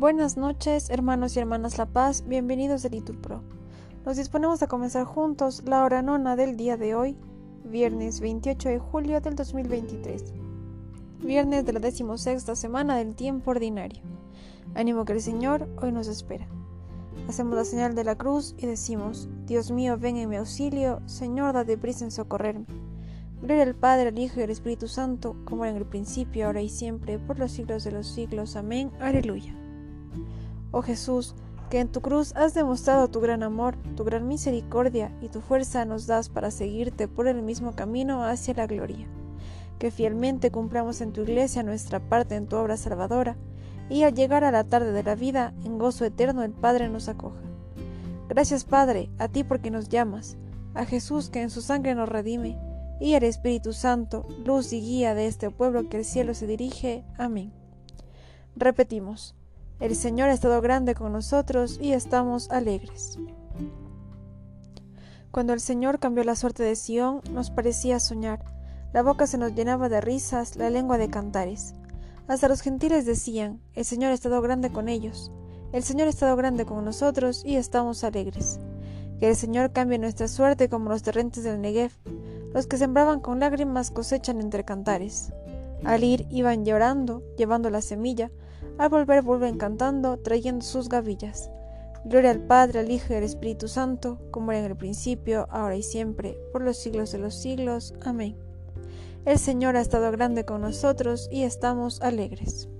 Buenas noches, hermanos y hermanas La Paz, bienvenidos a Litur Pro. Nos disponemos a comenzar juntos la hora nona del día de hoy, viernes 28 de julio del 2023, viernes de la decimosexta semana del tiempo ordinario. Ánimo que el Señor hoy nos espera. Hacemos la señal de la cruz y decimos, Dios mío, ven en mi auxilio, Señor, date prisa en socorrerme. Gloria al Padre, al Hijo y al Espíritu Santo, como era en el principio, ahora y siempre, por los siglos de los siglos. Amén. Aleluya. Oh Jesús, que en tu cruz has demostrado tu gran amor, tu gran misericordia y tu fuerza nos das para seguirte por el mismo camino hacia la gloria. Que fielmente cumplamos en tu iglesia nuestra parte en tu obra salvadora, y al llegar a la tarde de la vida, en gozo eterno el Padre nos acoja. Gracias Padre, a ti porque nos llamas, a Jesús que en su sangre nos redime, y al Espíritu Santo, luz y guía de este pueblo que el cielo se dirige. Amén. Repetimos. El Señor ha estado grande con nosotros y estamos alegres. Cuando el Señor cambió la suerte de Sión, nos parecía soñar. La boca se nos llenaba de risas, la lengua de cantares. Hasta los gentiles decían, el Señor ha estado grande con ellos. El Señor ha estado grande con nosotros y estamos alegres. Que el Señor cambie nuestra suerte como los torrentes del Negev. Los que sembraban con lágrimas cosechan entre cantares. Al ir iban llorando, llevando la semilla, al volver vuelven cantando, trayendo sus gavillas. Gloria al Padre, al Hijo y al Espíritu Santo, como era en el principio, ahora y siempre, por los siglos de los siglos. Amén. El Señor ha estado grande con nosotros y estamos alegres.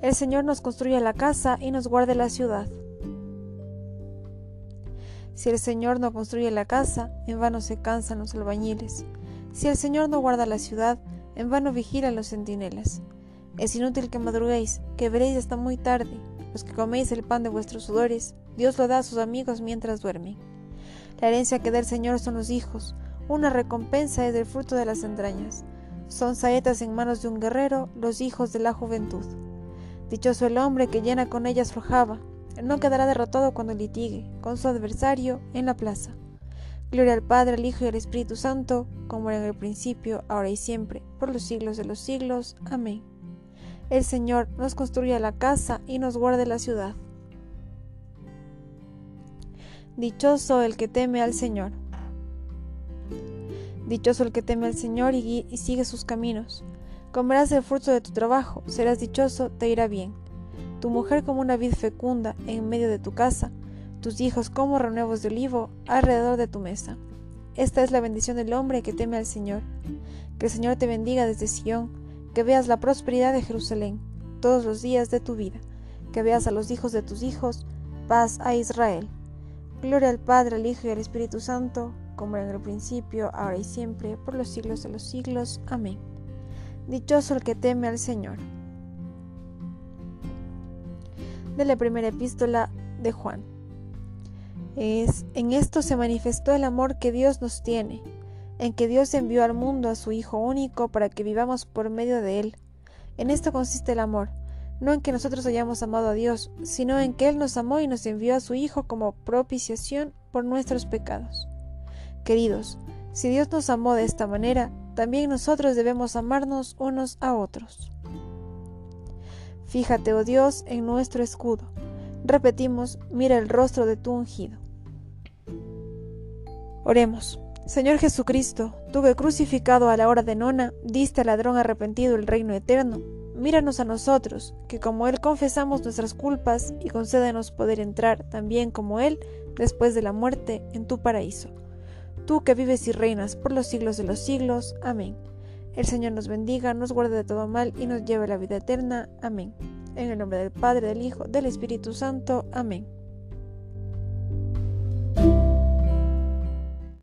El Señor nos construye la casa y nos guarde la ciudad. Si el Señor no construye la casa, en vano se cansan los albañiles. Si el Señor no guarda la ciudad, en vano vigilan los centinelas. Es inútil que madruguéis, que veréis hasta muy tarde. Los que coméis el pan de vuestros sudores, Dios lo da a sus amigos mientras duermen. La herencia que da el Señor son los hijos, una recompensa es el fruto de las entrañas. Son saetas en manos de un guerrero, los hijos de la juventud. Dichoso el hombre que llena con ellas flojaba, no quedará derrotado cuando litigue con su adversario en la plaza. Gloria al Padre, al Hijo y al Espíritu Santo, como era en el principio, ahora y siempre, por los siglos de los siglos. Amén. El Señor nos construya la casa y nos guarde la ciudad. Dichoso el que teme al Señor. Dichoso el que teme al Señor y, sigue sus caminos. Comerás el fruto de tu trabajo, serás dichoso, te irá bien. Tu mujer como una vid fecunda en medio de tu casa, tus hijos como renuevos de olivo alrededor de tu mesa. Esta es la bendición del hombre que teme al Señor. Que el Señor te bendiga desde Sión que veas la prosperidad de Jerusalén todos los días de tu vida, que veas a los hijos de tus hijos, paz a Israel. Gloria al Padre, al Hijo y al Espíritu Santo, como era en el principio, ahora y siempre, por los siglos de los siglos. Amén. Dichoso el que teme al Señor. De la primera epístola de Juan. Es, en esto se manifestó el amor que Dios nos tiene en que Dios envió al mundo a su Hijo único para que vivamos por medio de Él. En esto consiste el amor, no en que nosotros hayamos amado a Dios, sino en que Él nos amó y nos envió a su Hijo como propiciación por nuestros pecados. Queridos, si Dios nos amó de esta manera, también nosotros debemos amarnos unos a otros. Fíjate, oh Dios, en nuestro escudo. Repetimos, mira el rostro de tu ungido. Oremos. Señor Jesucristo, tú que crucificado a la hora de nona, diste al ladrón arrepentido el reino eterno, míranos a nosotros, que como Él confesamos nuestras culpas y concédenos poder entrar también como Él, después de la muerte, en tu paraíso. Tú que vives y reinas por los siglos de los siglos. Amén. El Señor nos bendiga, nos guarde de todo mal y nos lleve a la vida eterna. Amén. En el nombre del Padre, del Hijo, del Espíritu Santo. Amén.